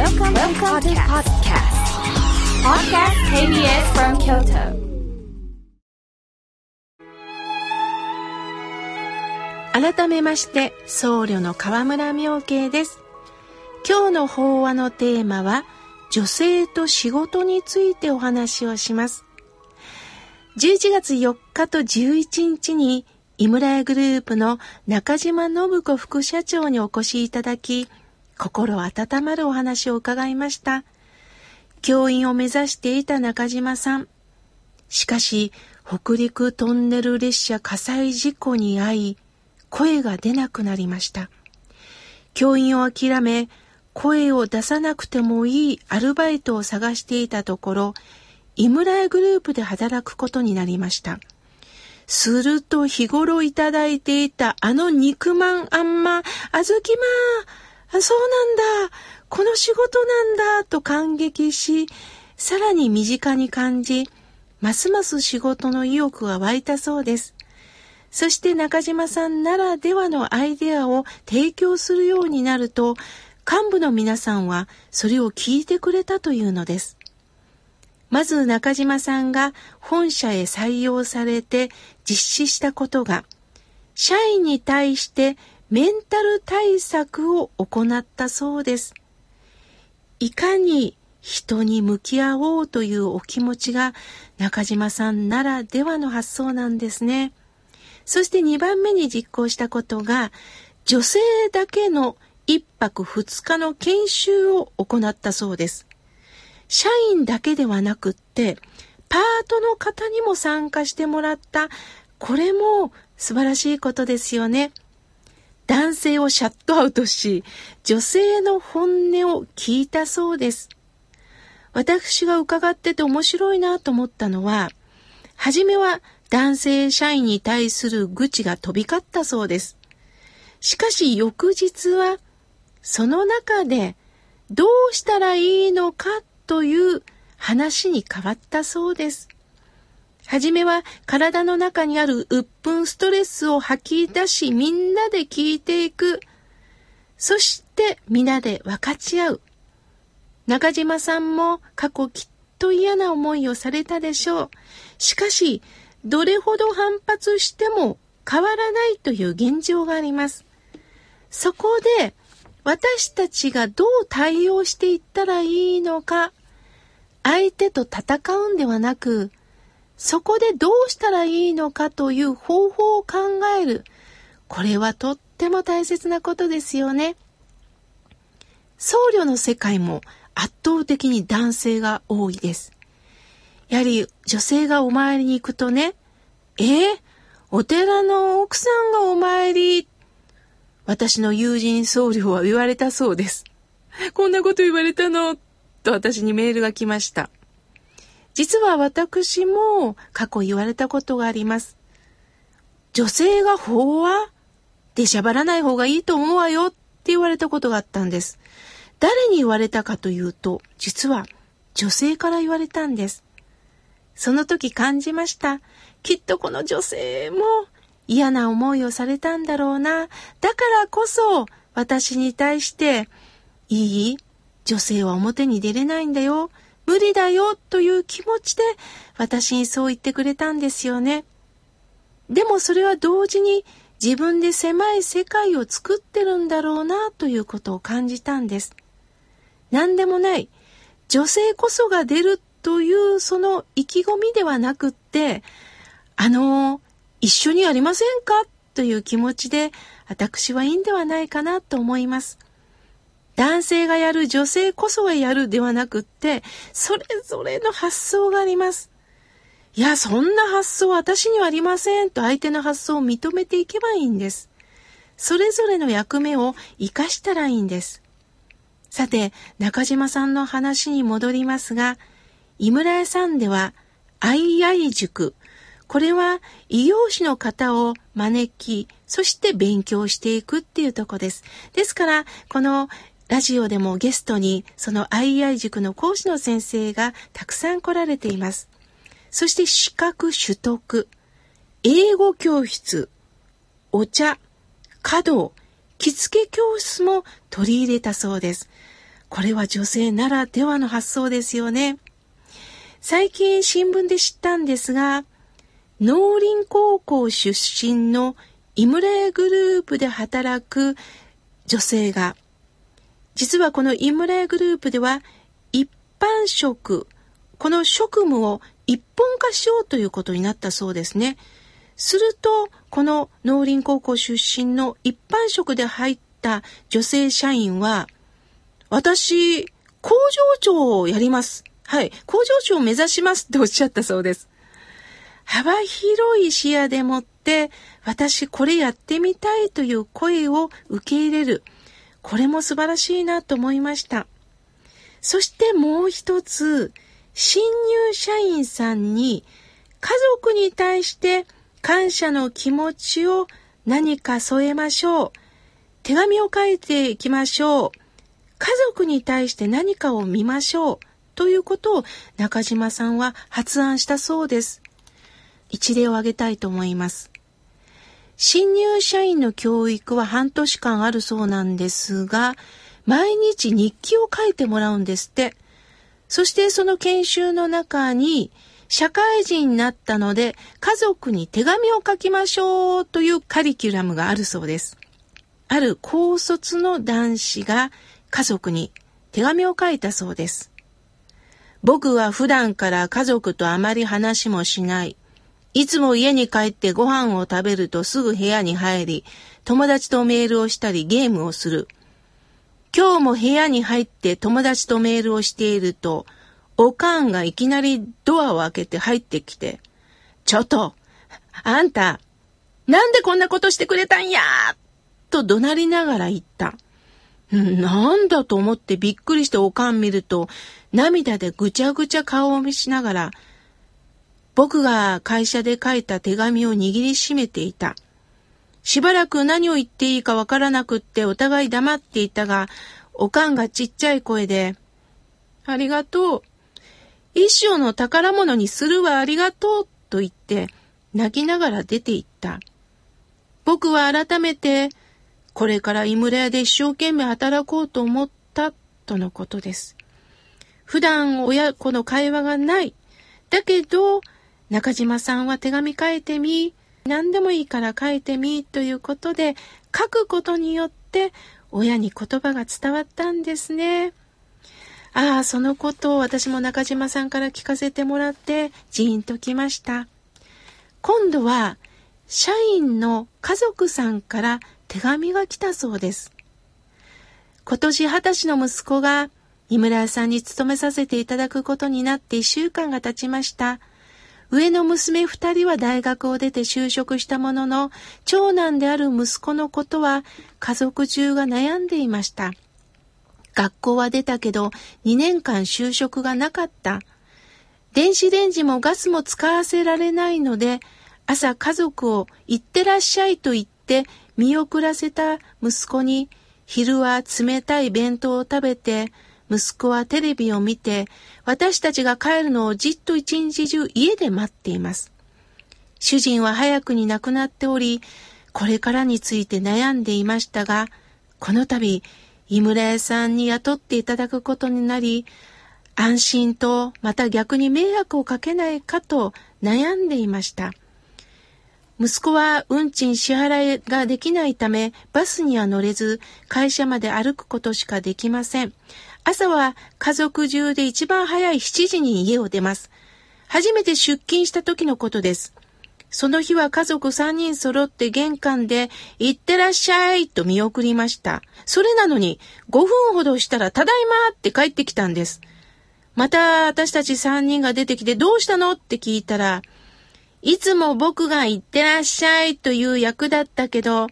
Welcome, Welcome to podcast. Podcast KBS from Kyoto. 改めまして僧侶の河村明慶です今日の法話のテーマは女性と仕事についてお話をします11月4日と11日に井村屋グループの中島信子副社長にお越しいただき心温まるお話を伺いました。教員を目指していた中島さん。しかし、北陸トンネル列車火災事故に遭い、声が出なくなりました。教員を諦め、声を出さなくてもいいアルバイトを探していたところ、井村屋グループで働くことになりました。すると日頃いただいていたあの肉まんあんま、あずきまあ、そうなんだ。この仕事なんだ。と感激し、さらに身近に感じ、ますます仕事の意欲が湧いたそうです。そして中島さんならではのアイデアを提供するようになると、幹部の皆さんはそれを聞いてくれたというのです。まず中島さんが本社へ採用されて実施したことが、社員に対してメンタル対策を行ったそうです。いかに人に向き合おうというお気持ちが中島さんならではの発想なんですね。そして2番目に実行したことが女性だけの1泊2日の研修を行ったそうです。社員だけではなくって、パートの方にも参加してもらった、これも素晴らしいことですよね。男性をシャットアウトし、女性の本音を聞いたそうです。私が伺ってて面白いなと思ったのは、はじめは男性社員に対する愚痴が飛び交ったそうです。しかし翌日は、その中でどうしたらいいのかという話に変わったそうです。はじめは体の中にある鬱憤ストレスを吐き出しみんなで聞いていく。そして皆で分かち合う。中島さんも過去きっと嫌な思いをされたでしょう。しかし、どれほど反発しても変わらないという現状があります。そこで私たちがどう対応していったらいいのか、相手と戦うんではなく、そこでどうしたらいいのかという方法を考える。これはとっても大切なことですよね。僧侶の世界も圧倒的に男性が多いです。やはり女性がお参りに行くとね、えー、お寺の奥さんがお参り、私の友人僧侶は言われたそうです。こんなこと言われたの、と私にメールが来ました。実は私も過去言われたことがあります。女性が法話でしゃばらない方がいいと思うわよって言われたことがあったんです。誰に言われたかというと、実は女性から言われたんです。その時感じました。きっとこの女性も嫌な思いをされたんだろうな。だからこそ私に対して、いい女性は表に出れないんだよ。無理だよという気持ちで私にそう言ってくれたんですよね。でもそれは同時に自分で狭い世界を作ってるんだろうなということを感じたんです。何でもない。女性こそが出るというその意気込みではなくって、あの、一緒にやりませんか？という気持ちで私はいいんではないかなと思います。男性がやる、女性こそがやるではなくって、それぞれの発想があります。いや、そんな発想私にはありませんと相手の発想を認めていけばいいんです。それぞれの役目を活かしたらいいんです。さて、中島さんの話に戻りますが、井村屋さんでは、アイアイ塾、これは異業種の方を招き、そして勉強していくっていうとこです。ですから、このラジオでもゲストにその II 塾の講師の先生がたくさん来られています。そして資格取得、英語教室、お茶、華道、着付け教室も取り入れたそうです。これは女性ならではの発想ですよね。最近新聞で知ったんですが、農林高校出身のイムレグループで働く女性が、実はこのイムレグループでは一般職、この職務を一本化しようということになったそうですね。すると、この農林高校出身の一般職で入った女性社員は、私、工場長をやります。はい、工場長を目指しますっておっしゃったそうです。幅広い視野でもって、私これやってみたいという声を受け入れる。これも素晴らしいなと思いました。そしてもう一つ、新入社員さんに家族に対して感謝の気持ちを何か添えましょう。手紙を書いていきましょう。家族に対して何かを見ましょう。ということを中島さんは発案したそうです。一例を挙げたいと思います。新入社員の教育は半年間あるそうなんですが、毎日日記を書いてもらうんですって。そしてその研修の中に、社会人になったので家族に手紙を書きましょうというカリキュラムがあるそうです。ある高卒の男子が家族に手紙を書いたそうです。僕は普段から家族とあまり話もしない。いつも家に帰ってご飯を食べるとすぐ部屋に入り、友達とメールをしたりゲームをする。今日も部屋に入って友達とメールをしていると、おかんがいきなりドアを開けて入ってきて、ちょっと、あんた、なんでこんなことしてくれたんやと怒鳴りながら言った。なんだと思ってびっくりしておかん見ると、涙でぐちゃぐちゃ顔を見しながら、僕が会社で書いた手紙を握りしめていた。しばらく何を言っていいかわからなくってお互い黙っていたが、おかんがちっちゃい声で、ありがとう。一生の宝物にするわありがとうと言って泣きながら出て行った。僕は改めてこれから井村屋で一生懸命働こうと思ったとのことです。普段親子の会話がない。だけど、中島さんは手紙書いてみ、何でもいいから書いてみということで、書くことによって親に言葉が伝わったんですね。ああ、そのことを私も中島さんから聞かせてもらってジーンときました。今度は社員の家族さんから手紙が来たそうです。今年二十歳の息子が井村屋さんに勤めさせていただくことになって一週間が経ちました。上の娘二人は大学を出て就職したものの、長男である息子のことは家族中が悩んでいました。学校は出たけど2年間就職がなかった。電子レンジもガスも使わせられないので、朝家族を行ってらっしゃいと言って見送らせた息子に、昼は冷たい弁当を食べて、息子はテレビを見て、私たちが帰るのをじっと一日中家で待っています。主人は早くに亡くなっており、これからについて悩んでいましたが、この度、井村屋さんに雇っていただくことになり、安心とまた逆に迷惑をかけないかと悩んでいました。息子は運賃支払いができないため、バスには乗れず、会社まで歩くことしかできません。朝は家族中で一番早い7時に家を出ます。初めて出勤した時のことです。その日は家族3人揃って玄関で、行ってらっしゃいと見送りました。それなのに、5分ほどしたら、ただいまって帰ってきたんです。また私たち3人が出てきて、どうしたのって聞いたら、いつも僕が行ってらっしゃいという役だったけど、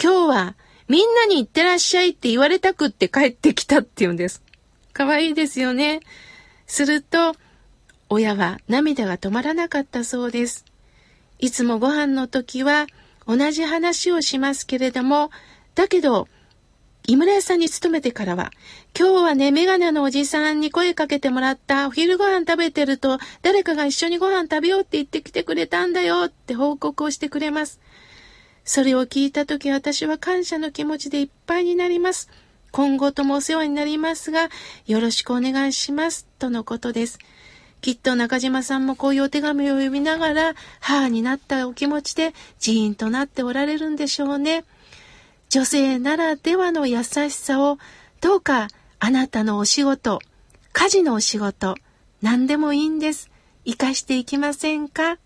今日はみんなに行ってらっしゃいって言われたくって帰ってきたって言うんです。かわいいですよね。すると、親は涙が止まらなかったそうです。いつもご飯の時は同じ話をしますけれども、だけど井村屋さんに勤めてからは、今日はね、メガネのおじさんに声かけてもらった、お昼ご飯食べてると、誰かが一緒にご飯食べようって言ってきてくれたんだよって報告をしてくれます。それを聞いたとき私は感謝の気持ちでいっぱいになります。今後ともお世話になりますが、よろしくお願いします。とのことです。きっと中島さんもこういうお手紙を読みながら、母になったお気持ちでジーンとなっておられるんでしょうね。女性ならではの優しさを、どうかあなたのお仕事、家事のお仕事、何でもいいんです。活かしていきませんか？